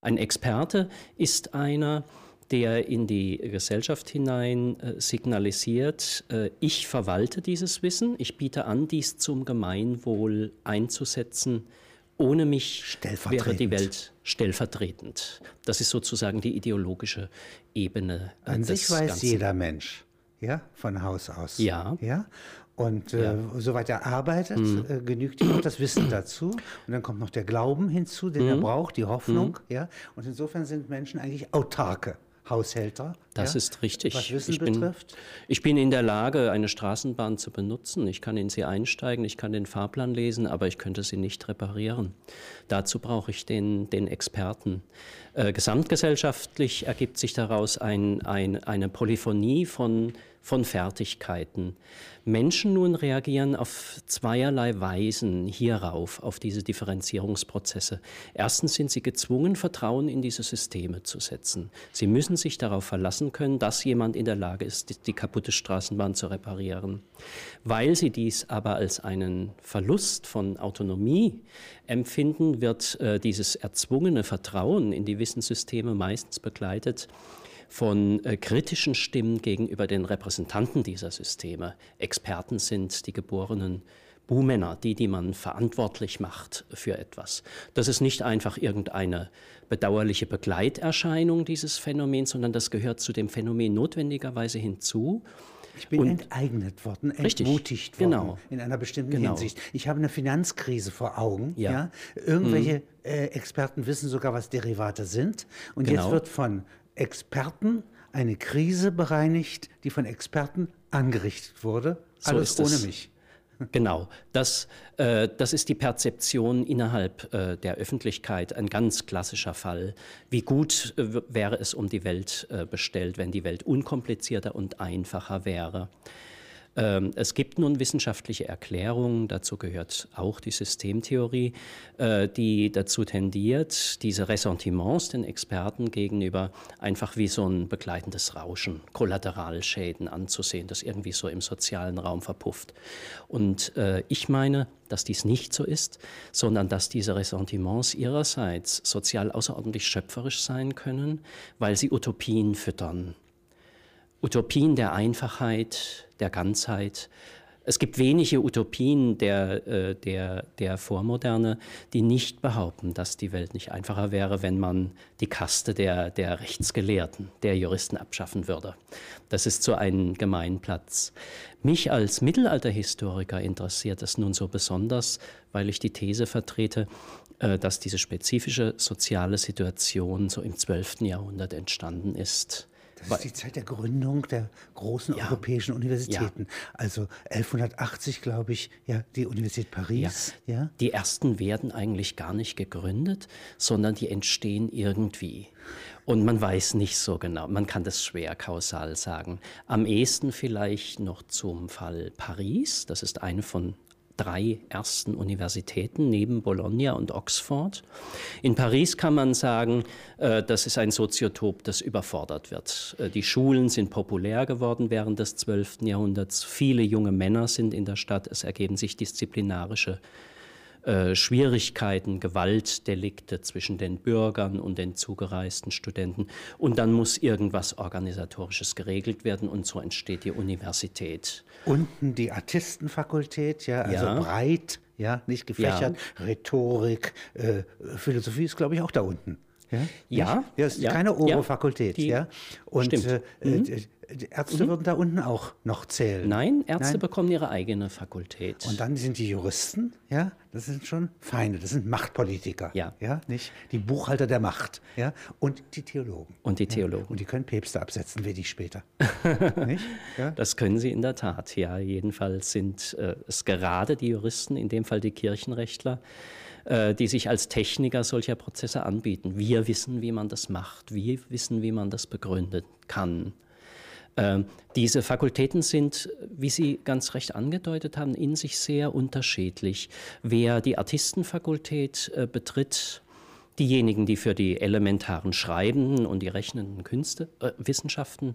Ein Experte ist einer, der in die Gesellschaft hinein äh, signalisiert, äh, ich verwalte dieses Wissen, ich biete an, dies zum Gemeinwohl einzusetzen, ohne mich wäre die Welt stellvertretend. Das ist sozusagen die ideologische Ebene. Äh, An sich weiß Ganzen. jeder Mensch, ja, von Haus aus. Ja. ja? Und äh, soweit er arbeitet, mhm. äh, genügt ihm auch das Wissen dazu. Und dann kommt noch der Glauben hinzu, den mhm. er braucht, die Hoffnung. Mhm. Ja? Und insofern sind Menschen eigentlich autarke. Haushälter. Das ja, ist richtig. Was Wissen ich betrifft. Bin, ich bin in der Lage, eine Straßenbahn zu benutzen. Ich kann in sie einsteigen, ich kann den Fahrplan lesen, aber ich könnte sie nicht reparieren. Dazu brauche ich den, den Experten. Äh, gesamtgesellschaftlich ergibt sich daraus ein, ein, eine Polyphonie von von Fertigkeiten. Menschen nun reagieren auf zweierlei Weisen hierauf, auf diese Differenzierungsprozesse. Erstens sind sie gezwungen, Vertrauen in diese Systeme zu setzen. Sie müssen sich darauf verlassen können, dass jemand in der Lage ist, die, die kaputte Straßenbahn zu reparieren. Weil sie dies aber als einen Verlust von Autonomie empfinden, wird äh, dieses erzwungene Vertrauen in die Wissenssysteme meistens begleitet von äh, kritischen Stimmen gegenüber den Repräsentanten dieser Systeme. Experten sind die geborenen Buhmänner, die, die man verantwortlich macht für etwas. Das ist nicht einfach irgendeine bedauerliche Begleiterscheinung dieses Phänomens, sondern das gehört zu dem Phänomen notwendigerweise hinzu. Ich bin und enteignet worden, entmutigt worden genau. in einer bestimmten genau. Hinsicht. Ich habe eine Finanzkrise vor Augen. Ja. ja? Irgendwelche mhm. äh, Experten wissen sogar, was Derivate sind. Und genau. jetzt wird von Experten eine Krise bereinigt, die von Experten angerichtet wurde. Alles so ohne mich. Genau, das, äh, das ist die Perzeption innerhalb äh, der Öffentlichkeit, ein ganz klassischer Fall. Wie gut äh, wäre es um die Welt äh, bestellt, wenn die Welt unkomplizierter und einfacher wäre. Ähm, es gibt nun wissenschaftliche Erklärungen, dazu gehört auch die Systemtheorie, äh, die dazu tendiert, diese Ressentiments den Experten gegenüber einfach wie so ein begleitendes Rauschen, Kollateralschäden anzusehen, das irgendwie so im sozialen Raum verpufft. Und äh, ich meine, dass dies nicht so ist, sondern dass diese Ressentiments ihrerseits sozial außerordentlich schöpferisch sein können, weil sie Utopien füttern. Utopien der Einfachheit, der Ganzheit. Es gibt wenige Utopien der, äh, der, der Vormoderne, die nicht behaupten, dass die Welt nicht einfacher wäre, wenn man die Kaste der, der Rechtsgelehrten, der Juristen abschaffen würde. Das ist so ein Gemeinplatz. Mich als Mittelalterhistoriker interessiert es nun so besonders, weil ich die These vertrete, äh, dass diese spezifische soziale Situation so im 12. Jahrhundert entstanden ist. Das ist die Zeit der Gründung der großen ja. europäischen Universitäten. Ja. Also 1180, glaube ich, ja, die Universität Paris. Ja. ja. Die ersten werden eigentlich gar nicht gegründet, sondern die entstehen irgendwie. Und man weiß nicht so genau, man kann das schwer kausal sagen. Am ehesten vielleicht noch zum Fall Paris, das ist eine von drei ersten Universitäten neben Bologna und Oxford. In Paris kann man sagen, äh, das ist ein Soziotop, das überfordert wird. Äh, die Schulen sind populär geworden während des 12. Jahrhunderts. Viele junge Männer sind in der Stadt. Es ergeben sich disziplinarische Schwierigkeiten, Gewaltdelikte zwischen den Bürgern und den zugereisten Studenten. Und dann muss irgendwas Organisatorisches geregelt werden und so entsteht die Universität. Unten die Artistenfakultät, ja, also ja. breit, ja, nicht gefächert. Ja. Rhetorik, äh, Philosophie ist, glaube ich, auch da unten. Ja, ja, ja ist ja, keine Oberfakultät, ja. ja. Und. Äh, mhm. Äh, die Ärzte mhm. würden da unten auch noch zählen. Nein, Ärzte Nein? bekommen ihre eigene Fakultät. Und dann sind die Juristen, ja, das sind schon Feinde, das sind Machtpolitiker, ja, ja nicht die Buchhalter der Macht, ja, und die Theologen. Und die Theologen. Und die können Päpste absetzen, wie die später. nicht? Ja? Das können sie in der Tat, ja. Jedenfalls sind äh, es gerade die Juristen, in dem Fall die Kirchenrechtler, die sich als Techniker solcher Prozesse anbieten. Wir wissen, wie man das macht. Wir wissen, wie man das begründen kann. Ähm, diese Fakultäten sind, wie Sie ganz recht angedeutet haben, in sich sehr unterschiedlich. Wer die Artistenfakultät äh, betritt, diejenigen, die für die elementaren Schreibenden und die rechnenden Künste, äh, Wissenschaften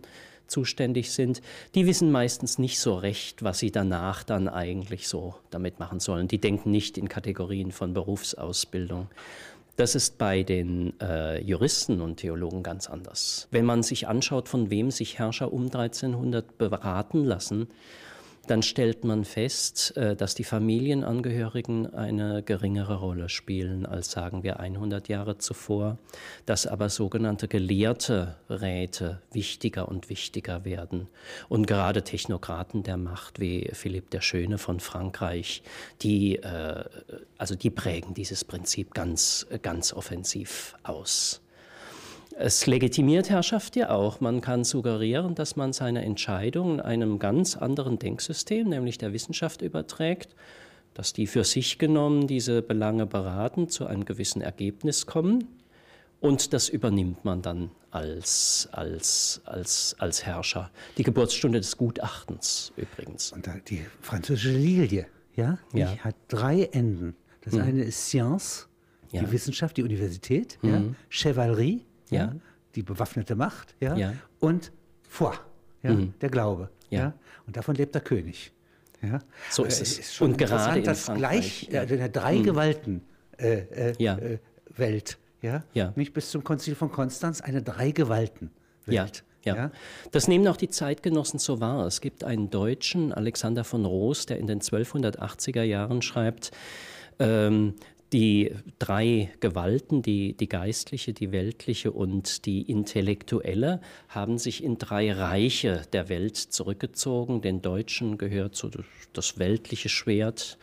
zuständig sind, die wissen meistens nicht so recht, was sie danach dann eigentlich so damit machen sollen. Die denken nicht in Kategorien von Berufsausbildung. Das ist bei den äh, Juristen und Theologen ganz anders. Wenn man sich anschaut, von wem sich Herrscher um 1300 beraten lassen, dann stellt man fest, äh, dass die Familienangehörigen eine geringere Rolle spielen als sagen wir 100 Jahre zuvor, dass aber sogenannte gelehrte Räte wichtiger und wichtiger werden. Und gerade Technokraten der Macht wie Philipp der Schöne von Frankreich, die, äh, also die prägen dieses Prinzip ganz, ganz offensiv aus. Es legitimiert Herrschaft ja auch. Man kann suggerieren, dass man seine Entscheidungen einem ganz anderen Denksystem, nämlich der Wissenschaft, überträgt, dass die für sich genommen diese Belange beraten, zu einem gewissen Ergebnis kommen. Und das übernimmt man dann als, als, als, als Herrscher. Die Geburtsstunde des Gutachtens übrigens. Und die französische Lilie, ja, ja. Die hat drei Enden. Das mhm. eine ist Science, die ja. Wissenschaft, die Universität, mhm. ja, Chevalerie, ja. die bewaffnete Macht, ja, ja. und Foi, ja, mhm. der Glaube, ja. ja. und davon lebt der König. Ja. So ist äh, es. Ist und gerade in dass gleich ja. äh, in der drei mhm. Gewalten äh, äh, ja. Äh, Welt, ja, ja. nicht bis zum Konzil von Konstanz eine drei Gewalten Welt. Ja. Ja. Das nehmen auch die Zeitgenossen so wahr. Es gibt einen Deutschen, Alexander von Roos, der in den 1280er Jahren schreibt, ähm, die drei Gewalten, die, die geistliche, die weltliche und die intellektuelle, haben sich in drei Reiche der Welt zurückgezogen. Den Deutschen gehört so das weltliche Schwert,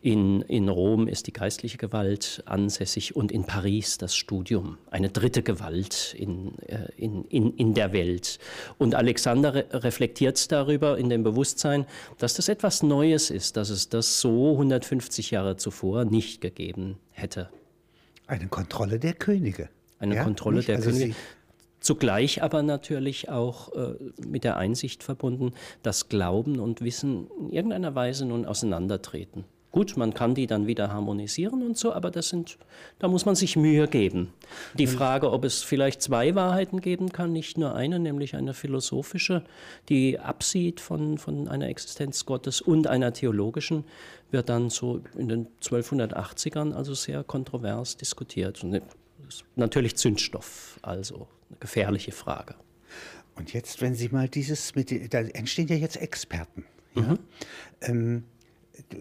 in, in Rom ist die geistliche Gewalt ansässig und in Paris das Studium, eine dritte Gewalt in, äh, in, in, in der Welt. Und Alexander re reflektiert darüber in dem Bewusstsein, dass das etwas Neues ist, dass es das so 150 Jahre zuvor nicht gegeben hätte. Eine Kontrolle der Könige. Eine ja, Kontrolle nicht? der also Könige. Zugleich aber natürlich auch äh, mit der Einsicht verbunden, dass Glauben und Wissen in irgendeiner Weise nun auseinandertreten. Gut, man kann die dann wieder harmonisieren und so, aber das sind, da muss man sich Mühe geben. Die Frage, ob es vielleicht zwei Wahrheiten geben kann, nicht nur eine, nämlich eine philosophische, die absieht von, von einer Existenz Gottes und einer theologischen, wird dann so in den 1280ern also sehr kontrovers diskutiert. Und natürlich Zündstoff, also eine gefährliche Frage. Und jetzt, wenn Sie mal dieses, mit, da entstehen ja jetzt Experten. Ja? Mhm. Ähm,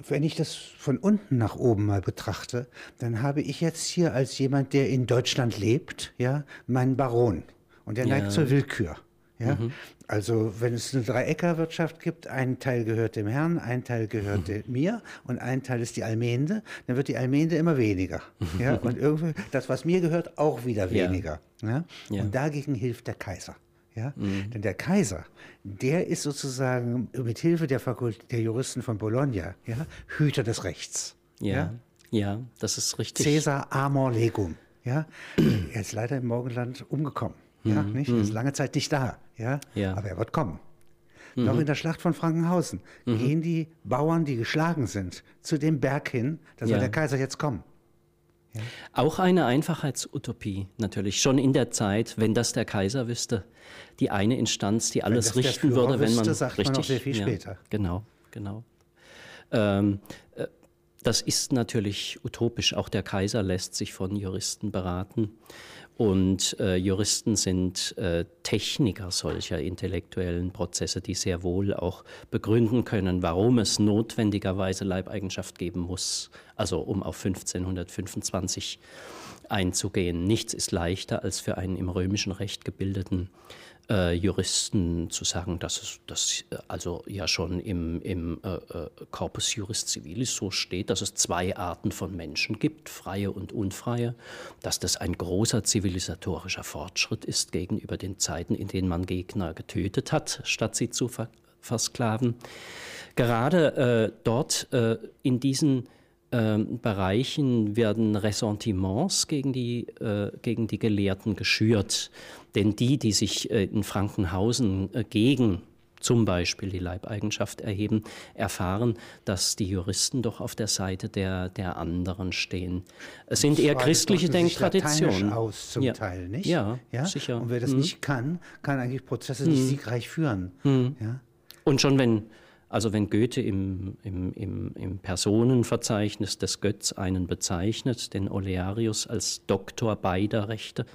wenn ich das von unten nach oben mal betrachte, dann habe ich jetzt hier als jemand, der in Deutschland lebt, ja, meinen Baron. Und der ja. neigt zur Willkür. Ja? Mhm. Also wenn es eine Dreieckerwirtschaft gibt, ein Teil gehört dem Herrn, ein Teil gehört mhm. mir und ein Teil ist die Almende, dann wird die Almende immer weniger. Ja? Und irgendwie das, was mir gehört, auch wieder weniger. Ja. ja? Und dagegen hilft der Kaiser. Ja? Mhm. Denn der Kaiser, der ist sozusagen mit Hilfe der, Fakult der Juristen von Bologna ja, Hüter des Rechts. Ja, ja, ja das ist richtig. Caesar amor legum. Ja? er ist leider im Morgenland umgekommen. Ja, mhm. nicht? Er ist mhm. lange Zeit nicht da. Ja? ja. Aber er wird kommen. Mhm. Noch in der Schlacht von Frankenhausen mhm. gehen die Bauern, die geschlagen sind, zu dem Berg hin, da soll ja. der Kaiser jetzt kommen. Ja. Auch eine Einfachheitsutopie natürlich, schon in der Zeit, wenn das der Kaiser wüsste, die eine Instanz, die alles richten würde, wenn man sagt richtig, man noch sehr viel später. genau, genau. Ähm, äh, das ist natürlich utopisch. Auch der Kaiser lässt sich von Juristen beraten. Und äh, Juristen sind äh, Techniker solcher intellektuellen Prozesse, die sehr wohl auch begründen können, warum es notwendigerweise Leibeigenschaft geben muss, also um auf 1525 einzugehen. Nichts ist leichter als für einen im römischen Recht gebildeten äh, Juristen zu sagen, dass es das äh, also ja schon im, im äh, äh, Corpus Juris Civilis so steht, dass es zwei Arten von Menschen gibt, freie und unfreie, dass das ein großer zivilisatorischer Fortschritt ist gegenüber den Zeiten, in denen man Gegner getötet hat, statt sie zu ver versklaven. Gerade äh, dort äh, in diesen ähm, Bereichen werden Ressentiments gegen die, äh, gegen die Gelehrten geschürt. Denn die, die sich äh, in Frankenhausen äh, gegen zum Beispiel die Leibeigenschaft erheben, erfahren, dass die Juristen doch auf der Seite der, der anderen stehen. Es sind eher christliche Denktraditionen. aus zum ja. Teil, nicht? Ja, ja, sicher. Und wer das mhm. nicht kann, kann eigentlich Prozesse nicht mhm. siegreich führen. Mhm. Ja? Und schon wenn Also wenn Goethe im, im, im, im, Personenverzeichnis des Götz einen bezeichnet, den Olearius als Doktor beider Rechte,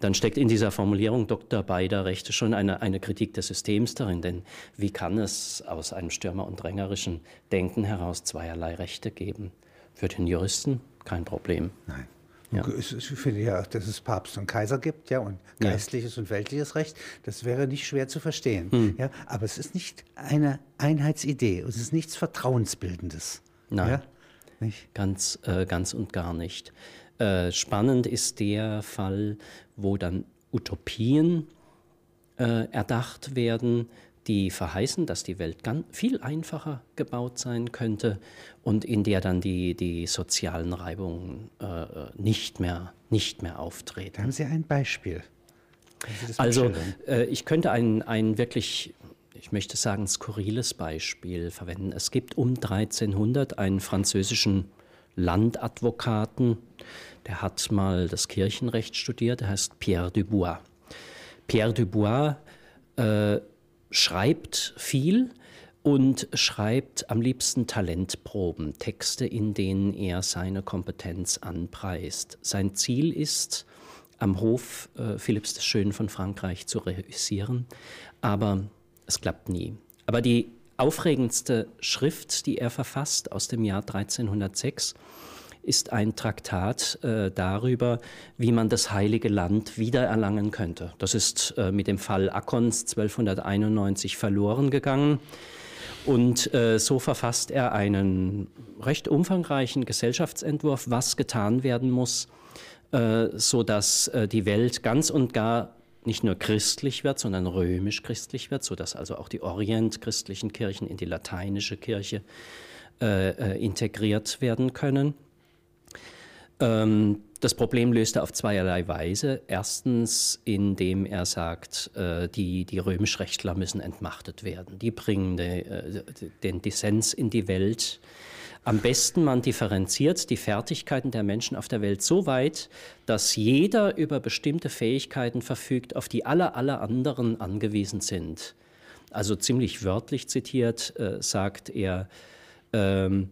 dann steckt in dieser Formulierung Doktor beider Rechte schon eine, eine Kritik des Systems darin. Denn wie kann es aus einem stürmer- und drängerischen Denken heraus zweierlei Rechte geben? Für den Juristen kein Problem. Nein. Ja. Ich finde ja, dass es Papst und Kaiser gibt, ja, und geistliches ja. und weltliches Recht, das wäre nicht schwer zu verstehen. Hm. Ja, aber es ist nicht eine Einheitsidee, es ist nichts Vertrauensbildendes. Nein, ja? nicht? Ganz, äh, ganz und gar nicht. Äh, spannend ist der Fall, wo dann Utopien äh, erdacht werden, die verheißen, dass die Welt ganz viel einfacher gebaut sein könnte und in der dann die, die sozialen Reibungen äh, nicht, mehr, nicht mehr auftreten. Haben Sie ein Beispiel? Also äh, ich könnte ein, ein wirklich, ich möchte sagen, skurriles Beispiel verwenden. Es gibt um 1300 einen französischen Landadvokaten, der hat mal das Kirchenrecht studiert, der heißt Pierre Dubois. Pierre Dubois äh, schreibt viel und schreibt am liebsten Talentproben, Texte, in denen er seine Kompetenz anpreist. Sein Ziel ist, am Hof äh, Philipps des Schönen von Frankreich zu reüssieren, aber es klappt nie. Aber die aufregendste Schrift, die er verfasst aus dem Jahr 1306, ist ein Traktat äh, darüber, wie man das Heilige Land wiedererlangen könnte. Das ist äh, mit dem Fall Akkons 1291 verloren gegangen. Und äh, so verfasst er einen recht umfangreichen Gesellschaftsentwurf, was getan werden muss, äh, sodass äh, die Welt ganz und gar nicht nur christlich wird, sondern römisch-christlich wird, sodass also auch die orientchristlichen Kirchen in die lateinische Kirche äh, äh integriert werden können. Ähm, das Problem löst er auf zweierlei Weise. Erstens, indem er sagt, äh, die, die Römischrechtler müssen entmachtet werden. Die bringen de, äh, den Dissens in die Welt. Am besten man differenziert die Fertigkeiten der Menschen auf der Welt so weit, dass jeder über bestimmte Fähigkeiten verfügt, auf die alle, alle anderen angewiesen sind. Also ziemlich wörtlich zitiert äh, sagt er, ähm,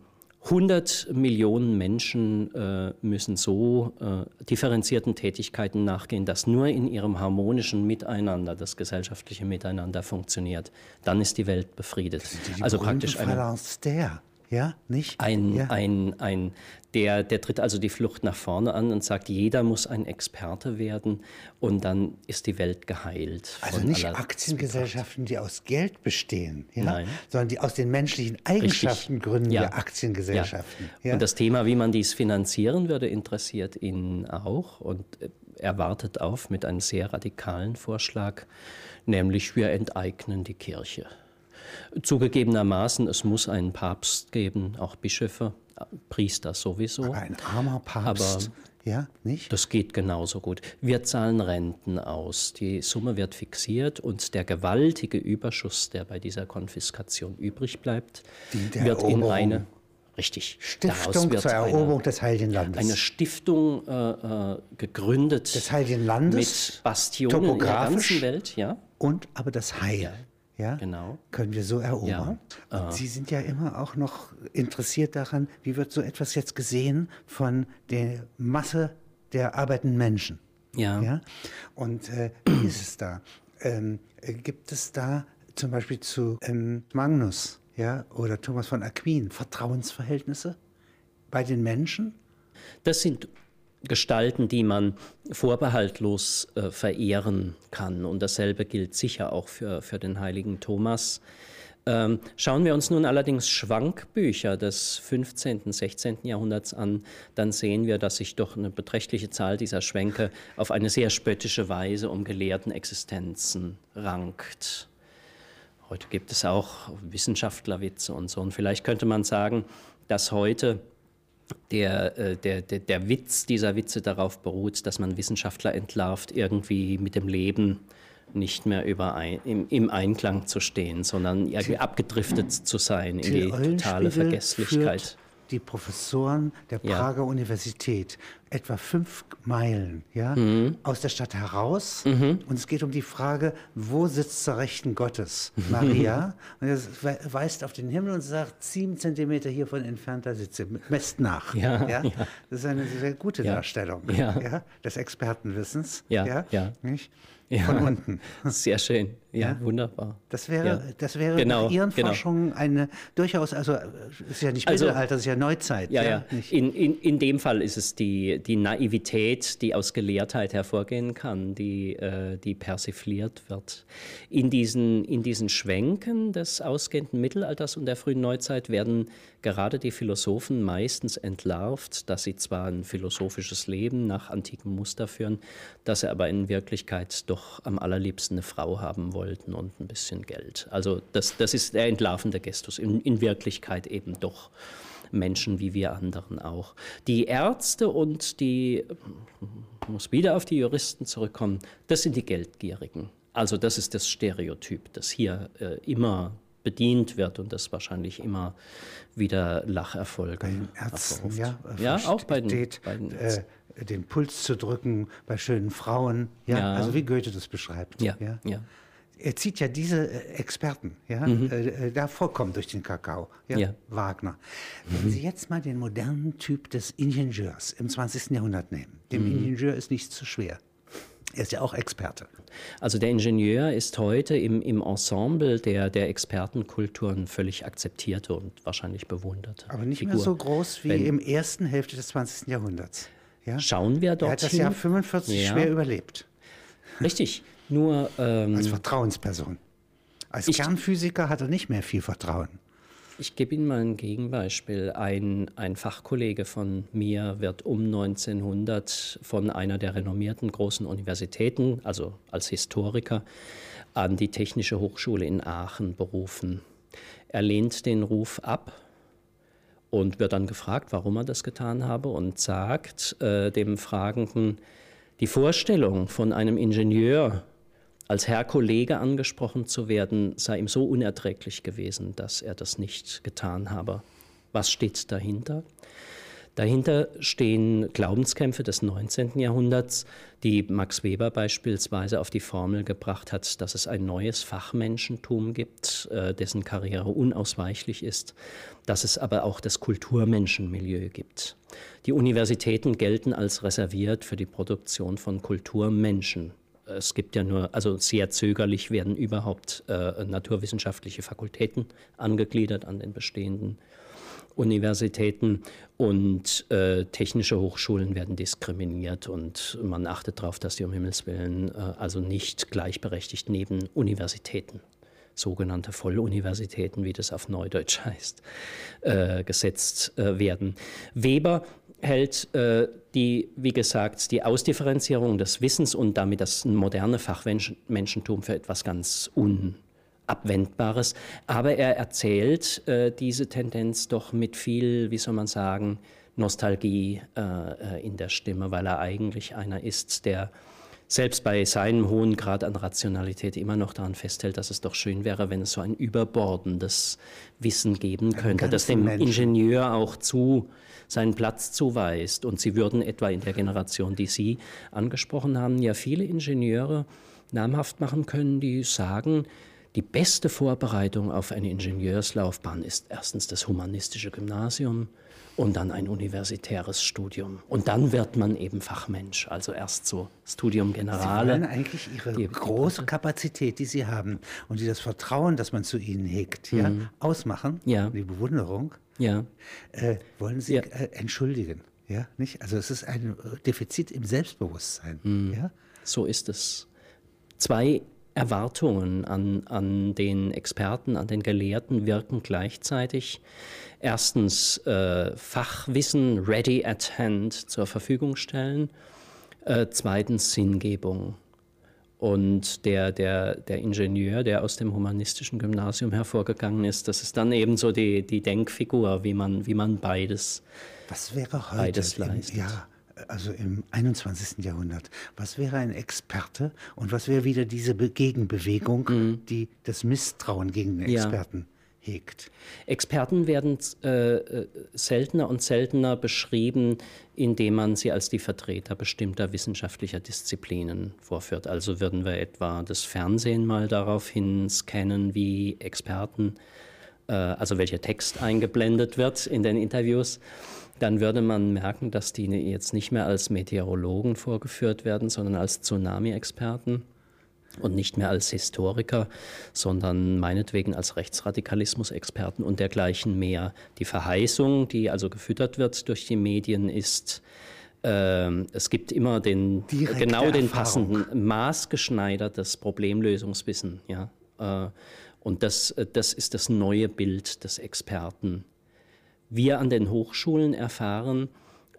100 Millionen Menschen äh, müssen so äh, differenzierten Tätigkeiten nachgehen, dass nur in ihrem harmonischen Miteinander das gesellschaftliche Miteinander funktioniert. Dann ist die Welt befriedet. Die, also praktisch eine, der, ja, nicht? Ein, ja. ein, ein der, der tritt also die Flucht nach vorne an und sagt, jeder muss ein Experte werden und dann ist die Welt geheilt. Also nicht Aktiengesellschaften, die aus Geld bestehen, ja? Nein. sondern die aus den menschlichen Eigenschaften Richtig. gründen ja. wir Aktiengesellschaften. Ja. Und das Thema, wie man dies finanzieren würde, interessiert ihn auch und er wartet auf mit einem sehr radikalen Vorschlag, nämlich wir enteignen die Kirche. Zugegebenermaßen, es muss einen Papst geben, auch Bischöfe, Priester sowieso. Ein armer Papst. Aber ja, nicht? Das geht genauso gut. Wir zahlen Renten aus. Die Summe wird fixiert und der gewaltige Überschuss, der bei dieser Konfiskation übrig bleibt, wird in eine Richtig. Stiftung zur Eroberung eine, des Heiligen Landes. Eine Stiftung äh, äh gegründet. Des Heiligen Landes. Mit Bastionen in der ganzen Welt, ja. Und aber das Heil. Ja ja, genau. können wir so erobern. Ja. Sie sind ja immer auch noch interessiert daran, wie wird so etwas jetzt gesehen von der Masse der arbeitenden Menschen. Ja. ja? Und äh, wie ist es da? Ähm, äh, gibt es da zum Beispiel zu ähm, Magnus ja, oder Thomas von Aquin Vertrauensverhältnisse bei den Menschen? Das sind Gestalten, die man vorbehaltlos äh, verehren kann. Und dasselbe gilt sicher auch für, für den heiligen Thomas. Ähm, schauen wir uns nun allerdings Schwankbücher des 15., 16. Jahrhunderts an, dann sehen wir, dass sich doch eine beträchtliche Zahl dieser Schwänke auf eine sehr spöttische Weise um gelehrten Existenzen rankt. Heute gibt es auch Wissenschaftlerwitze und so. Und vielleicht könnte man sagen, dass heute der, äh, der, der, der Witz dieser Witze darauf beruht, dass man Wissenschaftler entlarvt, irgendwie mit dem Leben nicht mehr überein, im, im Einklang zu stehen, sondern irgendwie abgedriftet zu sein in die totale Vergesslichkeit die Professoren der Prager ja. Universität etwa fünf Meilen ja, mhm. aus der Stadt heraus. Mhm. Und es geht um die Frage, wo sitzt zur Rechten Gottes Maria? und er weist auf den Himmel und sagt, sieben Zentimeter hiervon entfernt, da sitzt sie. Messt nach. Ja, ja? Das ist eine sehr gute Darstellung ja. des Expertenwissens. Ja, ja. Nicht? Von unten. Sehr schön. Ja, ja, wunderbar. Das wäre, ja. das wäre genau, nach Ihren genau. Forschungen eine durchaus, also es ist ja nicht also, Mittelalter, es ist ja Neuzeit. Ja, ja. In, in, in dem Fall ist es die, die Naivität, die aus Gelehrtheit hervorgehen kann, die, äh, die persifliert wird. In diesen, in diesen Schwenken des ausgehenden Mittelalters und der frühen Neuzeit werden gerade die Philosophen meistens entlarvt, dass sie zwar ein philosophisches Leben nach antikem Muster führen, dass sie aber in Wirklichkeit doch am allerliebsten eine Frau haben wollen wollten und ein bisschen Geld. Also das, das ist der entlarvende Gestus. In, in Wirklichkeit eben doch Menschen wie wir anderen auch. Die Ärzte und die, ich muss wieder auf die Juristen zurückkommen, das sind die Geldgierigen. Also das ist das Stereotyp, das hier äh, immer bedient wird und das wahrscheinlich immer wieder Lacherfolge bei den Ärzten, ja, ja, auch bei den, bei den äh, den Puls zu drücken bei schönen Frauen, ja, ja, also wie Goethe das beschreibt. Ja, ja. ja er zieht ja diese äh, Experten ja, mhm. äh, da vorkommen durch den Kakao, ja, ja. Wagner. Wenn mhm. Sie jetzt mal den modernen Typ des Ingenieurs im 20. Jahrhundert nehmen, dem mhm. Ingenieur ist nichts zu schwer. Er ist ja auch Experte. Also der Ingenieur ist heute im, im Ensemble der, der Expertenkulturen völlig akzeptierte und wahrscheinlich bewunderte. Aber nicht Figur. mehr so groß wie Wenn, im ersten Hälfte des 20. Jahrhunderts. Ja? Schauen wir dort. Er hat das Jahr 45 ja. schwer überlebt. Richtig. Nur, ähm, Als Vertrauensperson. Als ich, Kernphysiker hat er nicht mehr viel Vertrauen. Ich gebe Ihnen mal ein Gegenbeispiel. Ein, ein Fachkollege von mir wird um 1900 von einer der renommierten großen Universitäten, also als Historiker, an die Technische Hochschule in Aachen berufen. Er lehnt den Ruf ab und wird dann gefragt, warum er das getan habe und sagt äh, dem Fragenden, die Vorstellung von einem Ingenieur, als Herr Kollege angesprochen zu werden, sei ihm so unerträglich gewesen, dass er das nicht getan habe. Was steht dahinter? Dahinter stehen Glaubenskämpfe des 19. Jahrhunderts, die Max Weber beispielsweise auf die Formel gebracht hat, dass es ein neues Fachmenschentum gibt, äh, dessen Karriere unausweichlich ist, dass es aber auch das Kulturmenschenmilieu gibt. Die Universitäten gelten als reserviert für die Produktion von Kulturmenschen es gibt ja nur, also sehr zögerlich werden überhaupt äh, naturwissenschaftliche Fakultäten angegliedert an den bestehenden Universitäten und äh, technische Hochschulen werden diskriminiert und man achtet darauf, dass die um Himmels Willen äh, also nicht gleichberechtigt neben Universitäten sogenannte Volluniversitäten, wie das auf Neudeutsch heißt, äh, gesetzt äh, werden. Weber hält äh, die, wie gesagt, die Ausdifferenzierung des Wissens und damit das moderne Fachmenschentum für etwas ganz Unabwendbares. Aber er erzählt äh, diese Tendenz doch mit viel, wie soll man sagen, Nostalgie äh, äh in der Stimme, weil er eigentlich einer ist, der selbst bei seinem hohen Grad an Rationalität immer noch daran festhält, dass es doch schön wäre, wenn es so ein überbordendes Wissen geben könnte, das dem Menschen. Ingenieur auch zu seinen Platz zuweist. Und Sie würden etwa in der Generation, die Sie angesprochen haben, ja viele Ingenieure namhaft machen können, die sagen, die beste Vorbereitung auf eine Ingenieurslaufbahn ist erstens das humanistische Gymnasium und dann ein universitäres Studium. Und dann wird man eben Fachmensch, also erst so Studium Generale. Sie wollen eigentlich Ihre die, große Kapazität, die Sie haben und die das Vertrauen, das man zu Ihnen hegt, mhm. ja, ausmachen, ja. die Bewunderung, ja. Äh, wollen Sie ja. äh, entschuldigen. Ja, nicht? Also es ist ein Defizit im Selbstbewusstsein. Mhm. Ja? So ist es. Zwei Erwartungen an, an den Experten, an den Gelehrten wirken gleichzeitig. Erstens äh, Fachwissen ready at hand zur Verfügung stellen. Äh, zweitens Sinngebung. Und der, der, der Ingenieur, der aus dem humanistischen Gymnasium hervorgegangen ist, das ist dann eben so die, die Denkfigur, wie man, wie man beides, Was wäre heute beides leistet. Im, ja, also im 21. Jahrhundert, was wäre ein Experte und was wäre wieder diese Gegenbewegung, mhm. die das Misstrauen gegen den Experten hegt. Experten werden äh, seltener und seltener beschrieben, indem man sie als die Vertreter bestimmter wissenschaftlicher Disziplinen vorführt. Also würden wir etwa das Fernsehen mal daraufhin scannen, wie Experten, äh, also welcher Text eingeblendet wird in den Interviews dann würde man merken, dass die jetzt nicht mehr als Meteorologen vorgeführt werden, sondern als Tsunami-Experten und nicht mehr als Historiker, sondern meinetwegen als Rechtsradikalismus-Experten und dergleichen mehr. Die Verheißung, die also gefüttert wird durch die Medien, ist, äh, es gibt immer den, Direkte genau den Erfahrung. passenden, maßgeschneidertes Problemlösungswissen. Ja? Äh, und das, das ist das neue Bild des Experten. Wir an den Hochschulen erfahren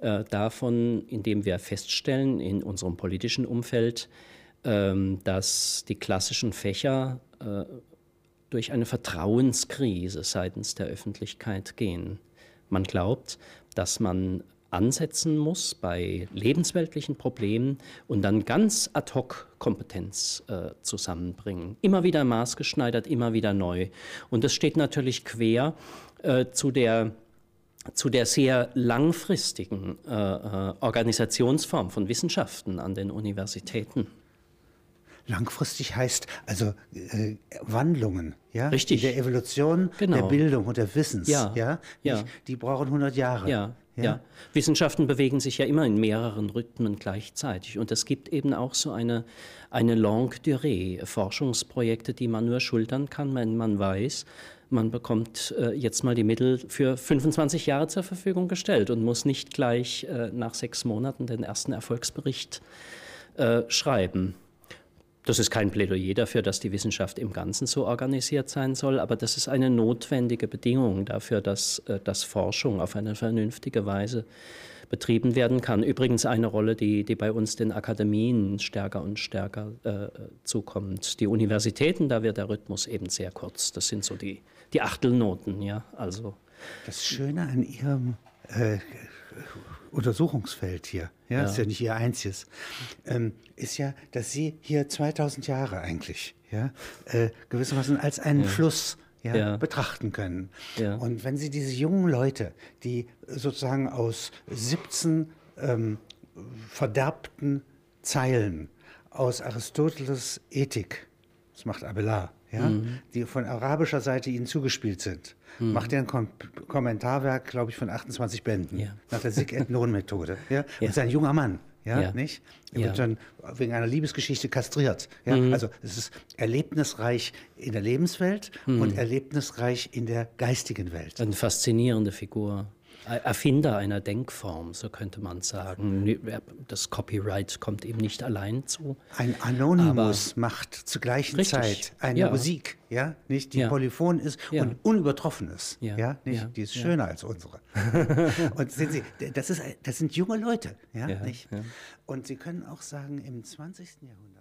äh, davon, indem wir feststellen in unserem politischen Umfeld, ähm, dass die klassischen Fächer äh, durch eine Vertrauenskrise seitens der Öffentlichkeit gehen. Man glaubt, dass man ansetzen muss bei lebensweltlichen Problemen und dann ganz ad hoc Kompetenz äh, zusammenbringen. Immer wieder maßgeschneidert, immer wieder neu. Und das steht natürlich quer äh, zu der zu der sehr langfristigen äh, äh Organisationsform von Wissenschaften an den Universitäten. Langfristig heißt also äh, Wandlungen, ja? Richtig. der Evolution genau. der Bildung und des Wissens, ja. Ja? ja. Die brauchen 100 Jahre. Ja. ja. Ja. Wissenschaften bewegen sich ja immer in mehreren Rhythmen gleichzeitig. Und es gibt eben auch so eine, eine Longue Durée, Forschungsprojekte, die man nur schultern kann, wenn man weiß, man bekommt äh, jetzt mal die Mittel für 25 Jahre zur Verfügung gestellt und muss nicht gleich äh, nach sechs Monaten den ersten Erfolgsbericht äh, schreiben. Das ist kein Plädoyer dafür, dass die Wissenschaft im Ganzen so organisiert sein soll, aber das ist eine notwendige Bedingung dafür, dass, äh, dass Forschung auf eine vernünftige Weise betrieben werden kann. Übrigens eine Rolle, die, die bei uns den Akademien stärker und stärker äh, zukommt. Die Universitäten, da wird der Rhythmus eben sehr kurz. Das sind so die, die Achtelnoten, ja. Also. Das Schöne an Ihrem äh, Untersuchungsfeld hier, ja, ja, ist ja nicht Ihr einziges, ähm, ist ja, dass Sie hier 2000 Jahre eigentlich, ja, äh, gewissermaßen als einen ja. Fluss ja, ja. betrachten können. Ja. Und wenn Sie diese jungen Leute, die sozusagen aus 17 ähm, verderbten Zeilen aus Aristoteles Ethik, das macht Abelard, ja, mhm. die von arabischer Seite ihnen zugespielt sind, mhm. macht er ein Kom Kommentarwerk, glaube ich, von 28 Bänden ja. nach der Sig-et-Non-Methode. Ja? ja? Und sein junger Mann. Ja, ja. nicht? Er wird dann wegen einer Liebesgeschichte kastriert. Ja? Mhm. Also es ist erlebnisreich in der Lebenswelt mhm. und erlebnisreich in der geistigen Welt. Eine faszinierende Figur. Erfinder einer Denkform, so könnte man sagen. Das Copyright kommt ihm nicht allein zu. Ein Anonymous macht zur gleichen richtig, Zeit eine ja. Musik, ja, nicht die ja. polyphon ist ja. und unübertroffen ist, ja, ja nicht, die ist schöner als unsere. und sehen Sie, das ist, das sind junge Leute, ja, nicht? Und Sie können auch sagen, im 20. Jahrhundert